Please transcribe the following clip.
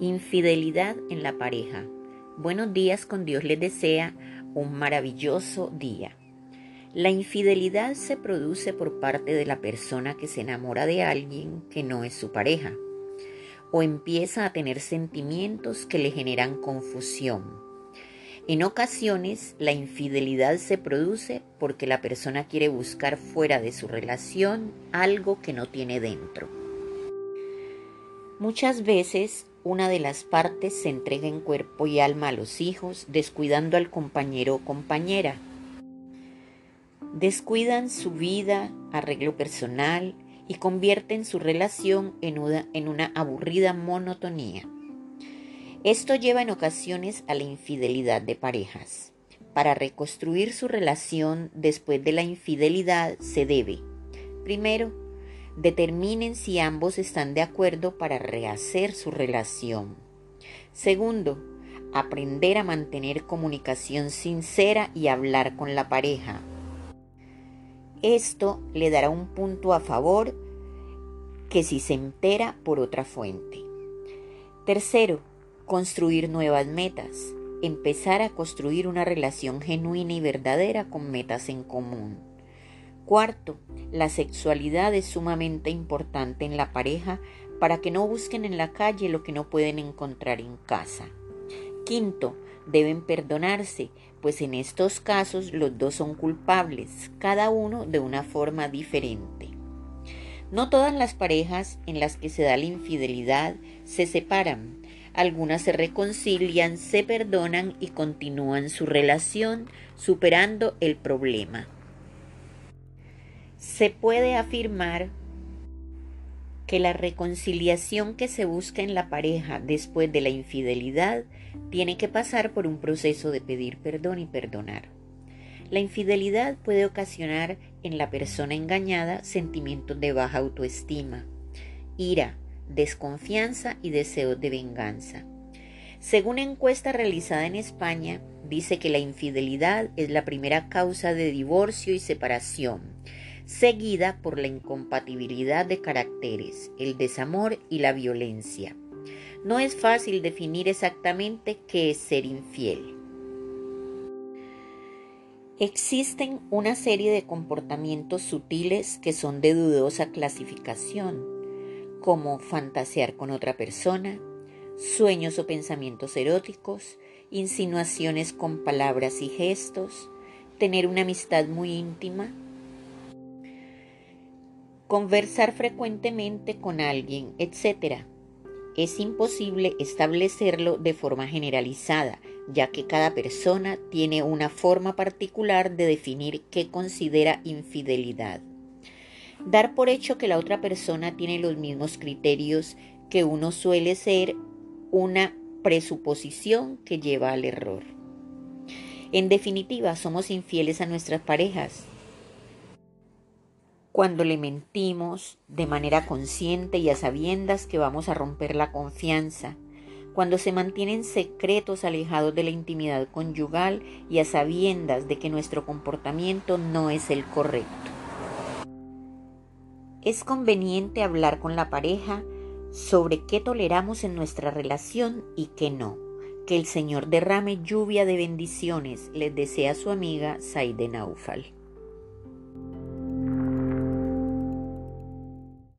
Infidelidad en la pareja. Buenos días con Dios les desea un maravilloso día. La infidelidad se produce por parte de la persona que se enamora de alguien que no es su pareja o empieza a tener sentimientos que le generan confusión. En ocasiones la infidelidad se produce porque la persona quiere buscar fuera de su relación algo que no tiene dentro. Muchas veces una de las partes se entrega en cuerpo y alma a los hijos, descuidando al compañero o compañera. Descuidan su vida, arreglo personal y convierten su relación en una, en una aburrida monotonía. Esto lleva en ocasiones a la infidelidad de parejas. Para reconstruir su relación después de la infidelidad se debe, primero, Determinen si ambos están de acuerdo para rehacer su relación. Segundo, aprender a mantener comunicación sincera y hablar con la pareja. Esto le dará un punto a favor que si se entera por otra fuente. Tercero, construir nuevas metas. Empezar a construir una relación genuina y verdadera con metas en común. Cuarto, la sexualidad es sumamente importante en la pareja para que no busquen en la calle lo que no pueden encontrar en casa. Quinto, deben perdonarse, pues en estos casos los dos son culpables, cada uno de una forma diferente. No todas las parejas en las que se da la infidelidad se separan. Algunas se reconcilian, se perdonan y continúan su relación superando el problema se puede afirmar que la reconciliación que se busca en la pareja después de la infidelidad tiene que pasar por un proceso de pedir perdón y perdonar. La infidelidad puede ocasionar en la persona engañada sentimientos de baja autoestima, ira, desconfianza y deseos de venganza. Según encuesta realizada en España, dice que la infidelidad es la primera causa de divorcio y separación seguida por la incompatibilidad de caracteres, el desamor y la violencia. No es fácil definir exactamente qué es ser infiel. Existen una serie de comportamientos sutiles que son de dudosa clasificación, como fantasear con otra persona, sueños o pensamientos eróticos, insinuaciones con palabras y gestos, tener una amistad muy íntima, conversar frecuentemente con alguien, etc. Es imposible establecerlo de forma generalizada, ya que cada persona tiene una forma particular de definir qué considera infidelidad. Dar por hecho que la otra persona tiene los mismos criterios que uno suele ser una presuposición que lleva al error. En definitiva, somos infieles a nuestras parejas, cuando le mentimos de manera consciente y a sabiendas que vamos a romper la confianza, cuando se mantienen secretos alejados de la intimidad conyugal y a sabiendas de que nuestro comportamiento no es el correcto. Es conveniente hablar con la pareja sobre qué toleramos en nuestra relación y qué no. Que el Señor derrame lluvia de bendiciones, les desea su amiga Saide Naufal.